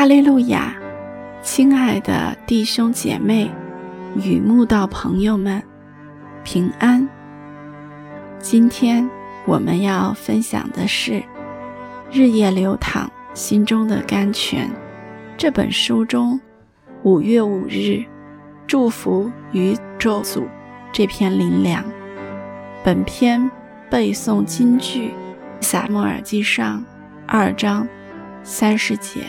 哈利路亚，亲爱的弟兄姐妹与慕道朋友们，平安。今天我们要分享的是《日夜流淌心中的甘泉》这本书中五月五日祝福与咒诅这篇灵粮。本篇背诵金句《撒母耳记上》二章三十节。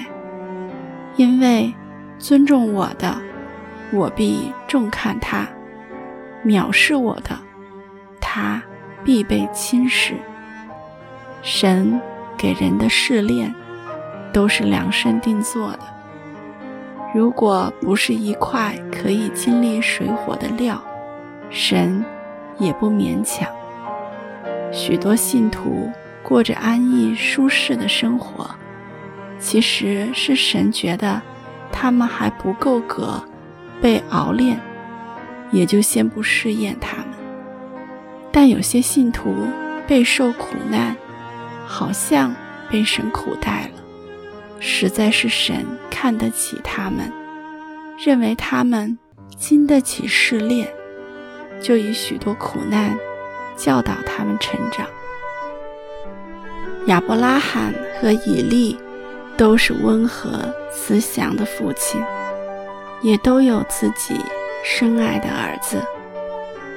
因为尊重我的，我必重看他；藐视我的，他必被轻视。神给人的试炼，都是量身定做的。如果不是一块可以经历水火的料，神也不勉强。许多信徒过着安逸舒适的生活。其实是神觉得他们还不够格被熬炼，也就先不试验他们。但有些信徒备受苦难，好像被神苦待了，实在是神看得起他们，认为他们经得起试炼，就以许多苦难教导他们成长。亚伯拉罕和以利。都是温和慈祥的父亲，也都有自己深爱的儿子。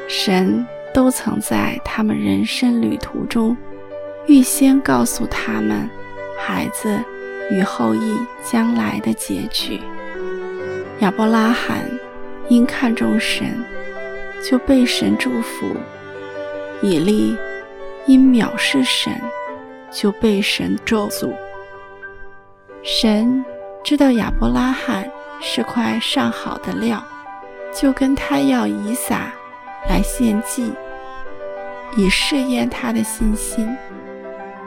神都曾在他们人生旅途中，预先告诉他们孩子与后裔将来的结局。亚伯拉罕因看重神，就被神祝福；以利因藐视神，就被神咒诅。神知道亚伯拉罕是块上好的料，就跟他要以撒来献祭，以试验他的信心。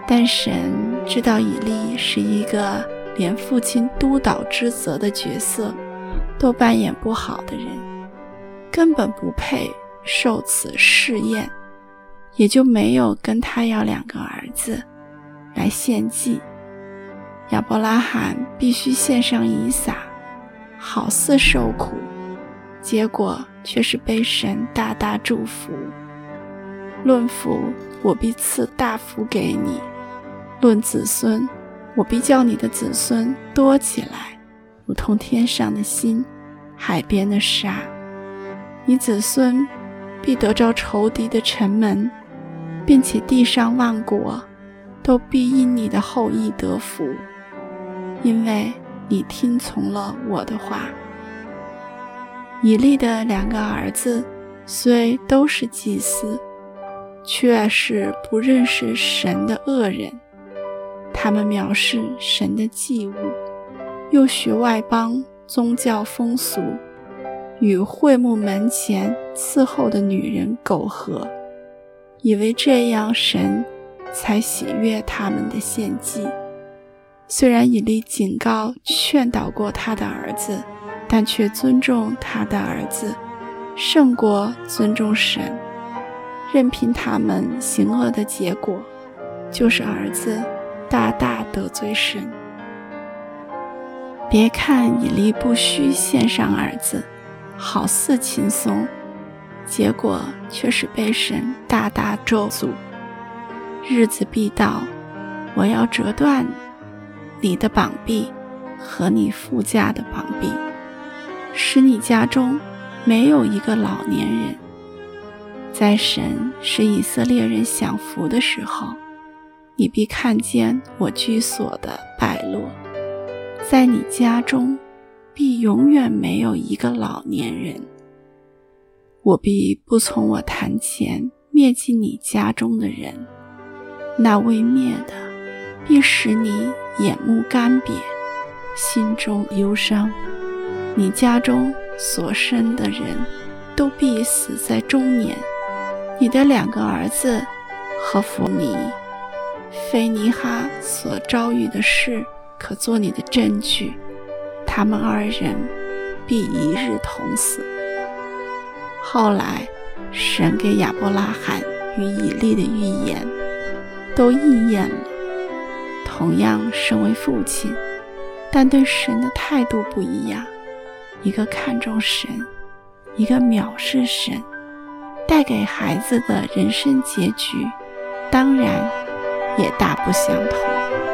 但神知道以利是一个连父亲督导之责的角色都扮演不好的人，根本不配受此试验，也就没有跟他要两个儿子来献祭。亚伯拉罕必须献上以撒，好似受苦，结果却是被神大大祝福。论福，我必赐大福给你；论子孙，我必叫你的子孙多起来，如同天上的星，海边的沙。你子孙必得着仇敌的城门，并且地上万国都必因你的后裔得福。因为你听从了我的话，以利的两个儿子虽都是祭司，却是不认识神的恶人。他们藐视神的祭物，又学外邦宗教风俗，与会幕门前伺候的女人苟合，以为这样神才喜悦他们的献祭。虽然以利警告、劝导过他的儿子，但却尊重他的儿子，胜过尊重神。任凭他们行恶的结果，就是儿子大大得罪神。别看以利不需献上儿子，好似轻松，结果却是被神大大咒诅。日子必到，我要折断。你的膀臂和你父家的膀臂，使你家中没有一个老年人。在神使以色列人享福的时候，你必看见我居所的败落。在你家中，必永远没有一个老年人。我必不从我坛前灭尽你家中的人，那未灭的，必使你。眼目干瘪，心中忧伤。你家中所生的人都必死在中年。你的两个儿子和弗尼、菲尼哈所遭遇的事，可做你的证据。他们二人必一日同死。后来，神给亚伯拉罕与以利的预言都应验了。同样，身为父亲，但对神的态度不一样。一个看重神，一个藐视神，带给孩子的人生结局，当然也大不相同。